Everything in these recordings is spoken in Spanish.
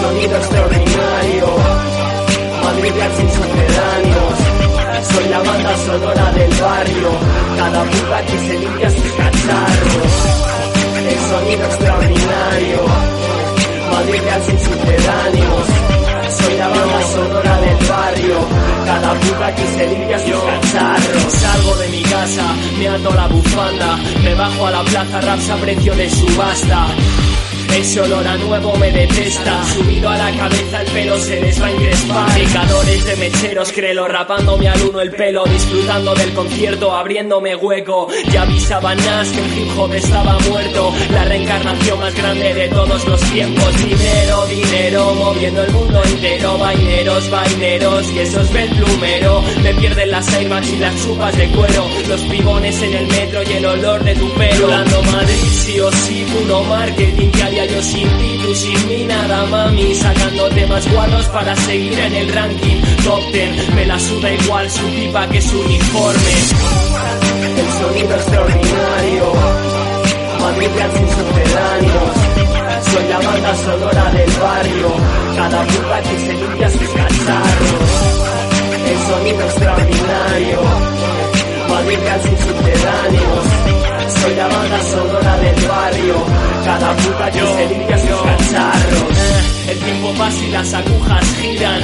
sonido extraordinario, Madrid sin sucedáneos. Soy la banda sonora del barrio, cada puta que se limpia sus cacharros. El sonido extraordinario, Madrid sin sucedáneos. Soy la banda sonora del barrio, cada puta que se limpia sus cacharros. Salgo de mi casa, me ato la bufanda, me bajo a la plaza raps a precio de subasta. Ese olor a nuevo me detesta. Subido a la cabeza el pelo se les va a encrespar Picadores de mecheros crelo Rapándome al uno el pelo Disfrutando del concierto Abriéndome hueco. Ya avisaban Nas que el hip hop estaba muerto. La reencarnación más grande de todos los tiempos. Dinero, dinero Moviendo el mundo entero. Vaineros, vaineros Y eso es plumero. Me pierden las Air Max y las chupas de cuero. Los pibones en el metro y el olor de tu pelo. Dando Madrid sí o sí Puro marketing que yo sin ti, tú sin mí nada mami. Sacando temas guardos para seguir en el ranking. Top ten, me la suda igual su pipa que su uniforme. El sonido extraordinario. Madrid sin sucedáneos Soy la banda sonora del barrio. Cada puta que se limpia sus cacharros. El sonido extraordinario. Madrid sin sucedáneos las agujas giran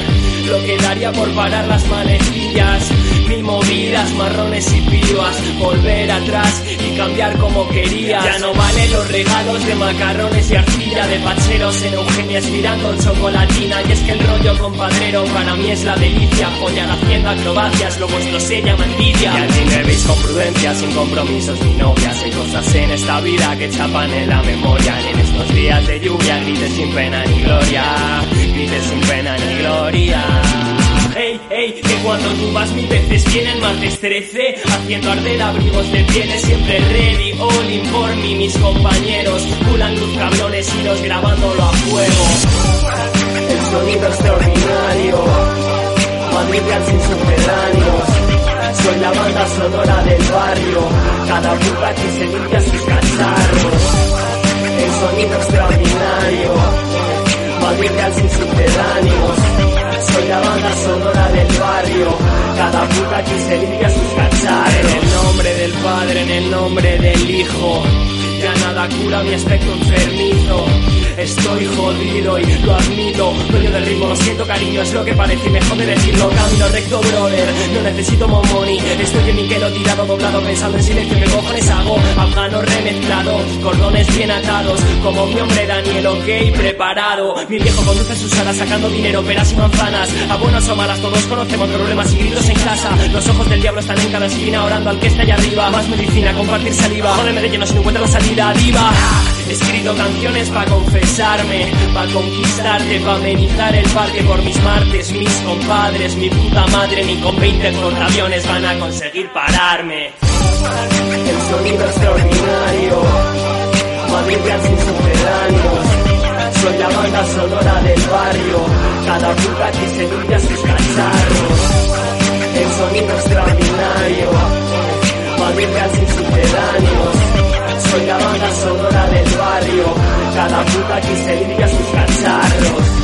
Lo que daría por parar las manecillas. Mil movidas, marrones y pibas Volver atrás y cambiar como quería Ya no valen los regalos de macarrones y arcilla De pacheros en Eugenia estirando chocolatina. Y es que el rollo compadrero para mí es la delicia. Follar haciendo acrobacias, lo vuestro se llama envidia. Y al fin me veis con prudencia, sin compromisos ni novias Hay cosas en esta vida que chapan en la memoria. Y en estos días de lluvia grites sin pena ni gloria Sin pena ni gloria. Ey, ey, que cuando tú vas mis veces vienen martes 13 Haciendo arder abrigos de pieles siempre ready All in for me, mis compañeros. Culan luz cabrones y los grabándolo a fuego. El sonido extraordinario Madrid sin sucedáneos. Soy la banda sonora del barrio Cada puta que se limpia sus cacharros El sonido extraordinario Sin Soy la banda sonora del barrio. Cada puta que se limpia sus cacharros En el nombre del padre, en el nombre del hijo. Ya nada cura mi aspecto enfermizo Estoy jodido y lo admito. Dueño del ritmo, lo siento cariño Es lo que parece y me jode decirlo. Camino recto, brother, no necesito more money Estoy en mi quelo tirado, doblado Pensando en silencio, ¿qué cojones hago? Afgano remezclado, cordones bien atados Como mi hombre Daniel, ok, preparado. Mi viejo conduce sus alas sacando dinero, peras y manzanas. A buenas o malas, todos conocemos problemas y gritos en casa. Los ojos del diablo están en cada esquina Orando al que está allá arriba. Más medicina, compartir saliva. Jódeme de lleno si no encuentro la salida, diva. Escrito canciones para confesarme, para conquistarte, para amenizar el parque por mis martes, mis compadres, mi puta madre, ni con 20 portaaviones van a conseguir pararme. El sonido extraordinario, Madrid sin sucedáneos. Soy la banda sonora del barrio, cada puta que se limpia sus cacharros. El sonido extraordinario, Madrid sin sucedáneos. Soy la banda sonora del barrio Cada puta que se limpia sus cacharros